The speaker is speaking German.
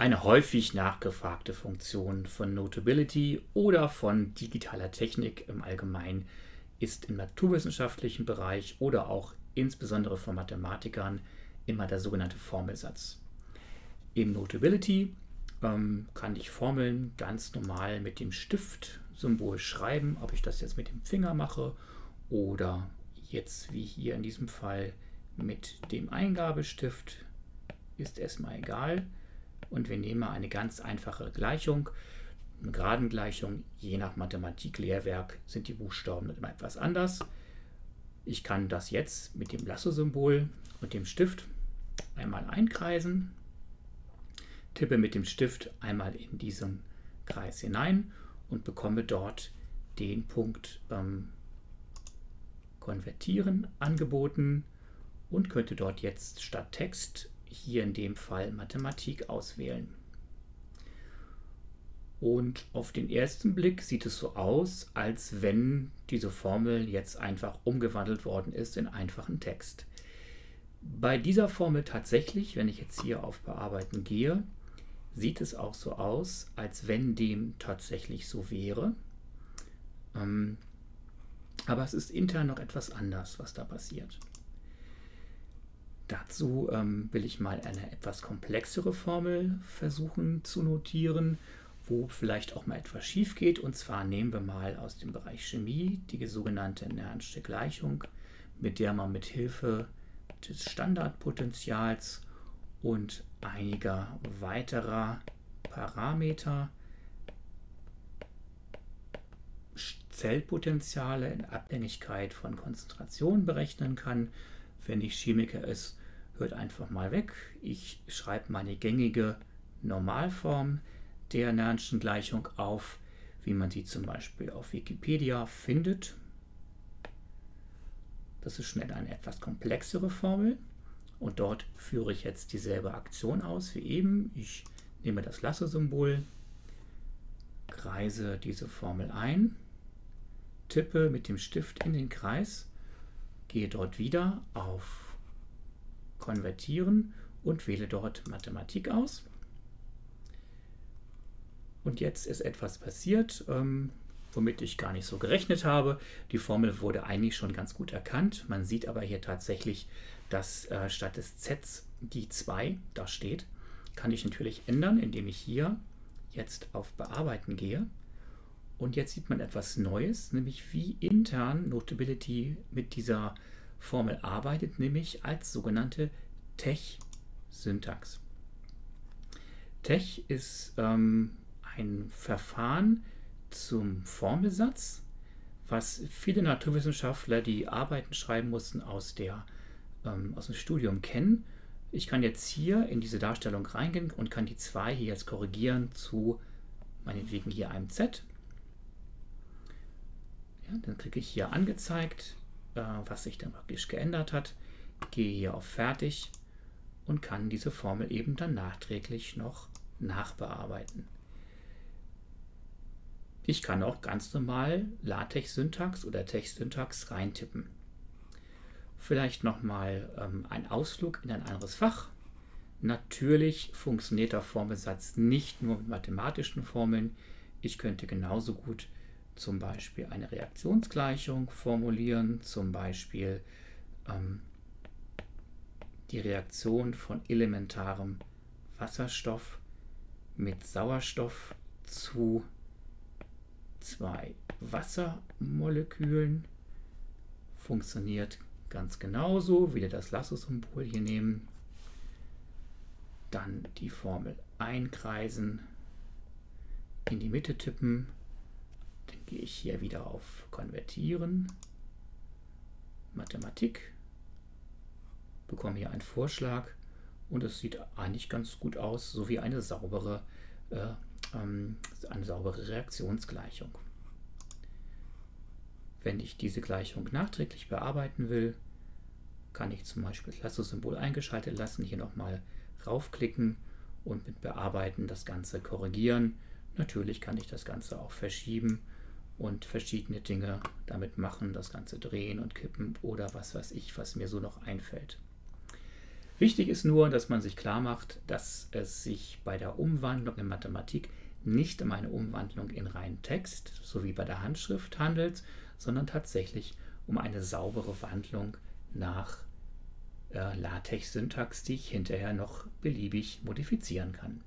Eine häufig nachgefragte Funktion von Notability oder von digitaler Technik im Allgemeinen ist im naturwissenschaftlichen Bereich oder auch insbesondere von Mathematikern immer der sogenannte Formelsatz. Im Notability ähm, kann ich Formeln ganz normal mit dem Stift-Symbol schreiben, ob ich das jetzt mit dem Finger mache oder jetzt wie hier in diesem Fall mit dem Eingabestift, ist erstmal egal. Und wir nehmen eine ganz einfache Gleichung, eine Gradengleichung. Je nach Mathematik-Lehrwerk sind die Buchstaben immer etwas anders. Ich kann das jetzt mit dem Lasso-Symbol und dem Stift einmal einkreisen, tippe mit dem Stift einmal in diesen Kreis hinein und bekomme dort den Punkt ähm, Konvertieren angeboten und könnte dort jetzt statt Text hier in dem Fall Mathematik auswählen. Und auf den ersten Blick sieht es so aus, als wenn diese Formel jetzt einfach umgewandelt worden ist in einfachen Text. Bei dieser Formel tatsächlich, wenn ich jetzt hier auf Bearbeiten gehe, sieht es auch so aus, als wenn dem tatsächlich so wäre. Ähm, aber es ist intern noch etwas anders, was da passiert. Dazu ähm, will ich mal eine etwas komplexere Formel versuchen zu notieren, wo vielleicht auch mal etwas schief geht. Und zwar nehmen wir mal aus dem Bereich Chemie die sogenannte Nernste Gleichung, mit der man mit Hilfe des Standardpotentials und einiger weiterer Parameter Zellpotenziale in Abhängigkeit von Konzentration berechnen kann. Wenn ich Chemiker ist, hört einfach mal weg. Ich schreibe meine gängige Normalform der Nernschen Gleichung auf, wie man sie zum Beispiel auf Wikipedia findet. Das ist schnell eine etwas komplexere Formel. Und dort führe ich jetzt dieselbe Aktion aus wie eben. Ich nehme das Lasso-Symbol, kreise diese Formel ein, tippe mit dem Stift in den Kreis, gehe dort wieder auf Konvertieren und wähle dort Mathematik aus. Und jetzt ist etwas passiert, ähm, womit ich gar nicht so gerechnet habe. Die Formel wurde eigentlich schon ganz gut erkannt. Man sieht aber hier tatsächlich, dass äh, statt des Z die 2 da steht. Kann ich natürlich ändern, indem ich hier jetzt auf Bearbeiten gehe. Und jetzt sieht man etwas Neues, nämlich wie intern Notability mit dieser Formel arbeitet, nämlich als sogenannte Tech-Syntax. Tech ist ähm, ein Verfahren zum Formelsatz, was viele Naturwissenschaftler, die Arbeiten schreiben mussten, aus, der, ähm, aus dem Studium kennen. Ich kann jetzt hier in diese Darstellung reingehen und kann die 2 hier jetzt korrigieren zu meinetwegen hier einem Z. Ja, dann kriege ich hier angezeigt, äh, was sich dann praktisch geändert hat. Gehe hier auf Fertig und kann diese Formel eben dann nachträglich noch nachbearbeiten. Ich kann auch ganz normal LaTeX-Syntax oder Text-Syntax reintippen. Vielleicht nochmal ähm, ein Ausflug in ein anderes Fach. Natürlich funktioniert der Formelsatz nicht nur mit mathematischen Formeln. Ich könnte genauso gut zum Beispiel eine Reaktionsgleichung formulieren, zum Beispiel ähm, die Reaktion von elementarem Wasserstoff mit Sauerstoff zu zwei Wassermolekülen. Funktioniert ganz genauso. Wieder das Lasso-Symbol hier nehmen. Dann die Formel einkreisen, in die Mitte tippen. Gehe ich hier wieder auf Konvertieren, Mathematik, bekomme hier einen Vorschlag und es sieht eigentlich ganz gut aus, so wie eine saubere äh, ähm, eine saubere Reaktionsgleichung. Wenn ich diese Gleichung nachträglich bearbeiten will, kann ich zum Beispiel das Lasso-Symbol eingeschaltet lassen, hier nochmal raufklicken und mit Bearbeiten das Ganze korrigieren. Natürlich kann ich das Ganze auch verschieben und verschiedene Dinge damit machen, das Ganze drehen und kippen oder was weiß ich, was mir so noch einfällt. Wichtig ist nur, dass man sich klar macht, dass es sich bei der Umwandlung in Mathematik nicht um eine Umwandlung in reinen Text, so wie bei der Handschrift handelt, sondern tatsächlich um eine saubere Wandlung nach äh, LaTeX-Syntax, die ich hinterher noch beliebig modifizieren kann.